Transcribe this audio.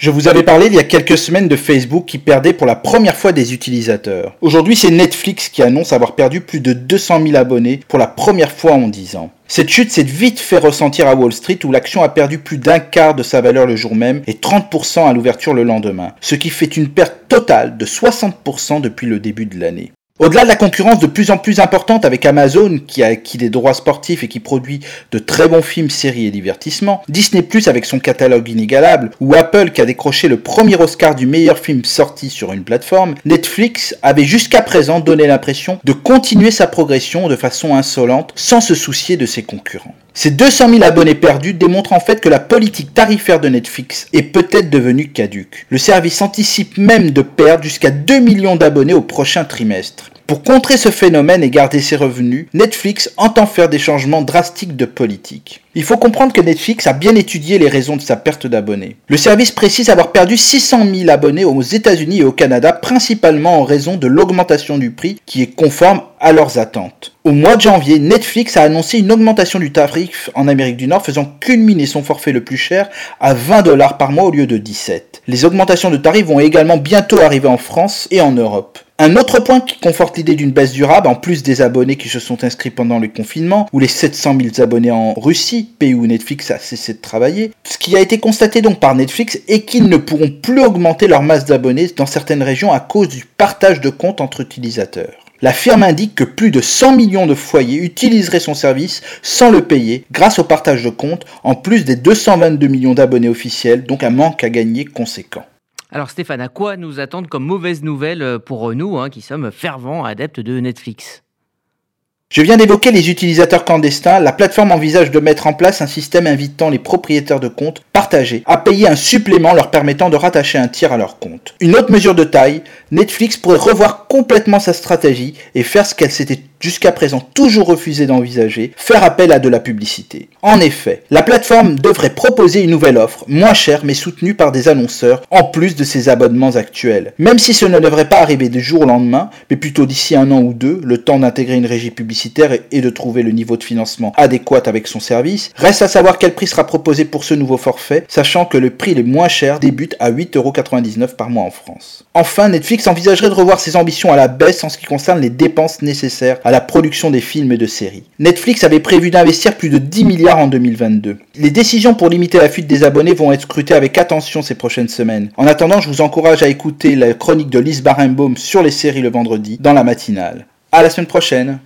Je vous avais parlé il y a quelques semaines de Facebook qui perdait pour la première fois des utilisateurs. Aujourd'hui, c'est Netflix qui annonce avoir perdu plus de 200 000 abonnés pour la première fois en 10 ans. Cette chute s'est vite fait ressentir à Wall Street où l'action a perdu plus d'un quart de sa valeur le jour même et 30% à l'ouverture le lendemain, ce qui fait une perte totale de 60% depuis le début de l'année. Au-delà de la concurrence de plus en plus importante avec Amazon, qui a acquis des droits sportifs et qui produit de très bons films, séries et divertissements, Disney Plus avec son catalogue inégalable, ou Apple qui a décroché le premier Oscar du meilleur film sorti sur une plateforme, Netflix avait jusqu'à présent donné l'impression de continuer sa progression de façon insolente sans se soucier de ses concurrents. Ces 200 000 abonnés perdus démontrent en fait que la politique tarifaire de Netflix est peut-être devenue caduque. Le service anticipe même de perdre jusqu'à 2 millions d'abonnés au prochain trimestre. Pour contrer ce phénomène et garder ses revenus, Netflix entend faire des changements drastiques de politique. Il faut comprendre que Netflix a bien étudié les raisons de sa perte d'abonnés. Le service précise avoir perdu 600 000 abonnés aux États-Unis et au Canada, principalement en raison de l'augmentation du prix qui est conforme à leurs attentes. Au mois de janvier, Netflix a annoncé une augmentation du tarif en Amérique du Nord faisant culminer son forfait le plus cher à 20 dollars par mois au lieu de 17. Les augmentations de tarifs vont également bientôt arriver en France et en Europe. Un autre point qui conforte l'idée d'une baisse durable, en plus des abonnés qui se sont inscrits pendant le confinement, ou les 700 000 abonnés en Russie, pays où Netflix a cessé de travailler, ce qui a été constaté donc par Netflix est qu'ils ne pourront plus augmenter leur masse d'abonnés dans certaines régions à cause du partage de comptes entre utilisateurs. La firme indique que plus de 100 millions de foyers utiliseraient son service sans le payer grâce au partage de comptes, en plus des 222 millions d'abonnés officiels, donc un manque à gagner conséquent. Alors Stéphane, à quoi nous attendre comme mauvaise nouvelle euh, pour nous, hein, qui sommes fervents adeptes de Netflix? Je viens d'évoquer les utilisateurs clandestins. La plateforme envisage de mettre en place un système invitant les propriétaires de comptes partagés à payer un supplément leur permettant de rattacher un tiers à leur compte. Une autre mesure de taille, Netflix pourrait revoir complètement sa stratégie et faire ce qu'elle s'était jusqu'à présent toujours refusé d'envisager, faire appel à de la publicité. En effet, la plateforme devrait proposer une nouvelle offre, moins chère mais soutenue par des annonceurs, en plus de ses abonnements actuels. Même si ce ne devrait pas arriver du jour au lendemain, mais plutôt d'ici un an ou deux, le temps d'intégrer une régie publicitaire et de trouver le niveau de financement adéquat avec son service, reste à savoir quel prix sera proposé pour ce nouveau forfait, sachant que le prix les moins cher débute à 8,99€ par mois en France. Enfin, Netflix envisagerait de revoir ses ambitions à la baisse en ce qui concerne les dépenses nécessaires à la production des films et de séries. Netflix avait prévu d'investir plus de 10 milliards en 2022. Les décisions pour limiter la fuite des abonnés vont être scrutées avec attention ces prochaines semaines. En attendant, je vous encourage à écouter la chronique de Lise Barenbaum sur les séries le vendredi dans la matinale. À la semaine prochaine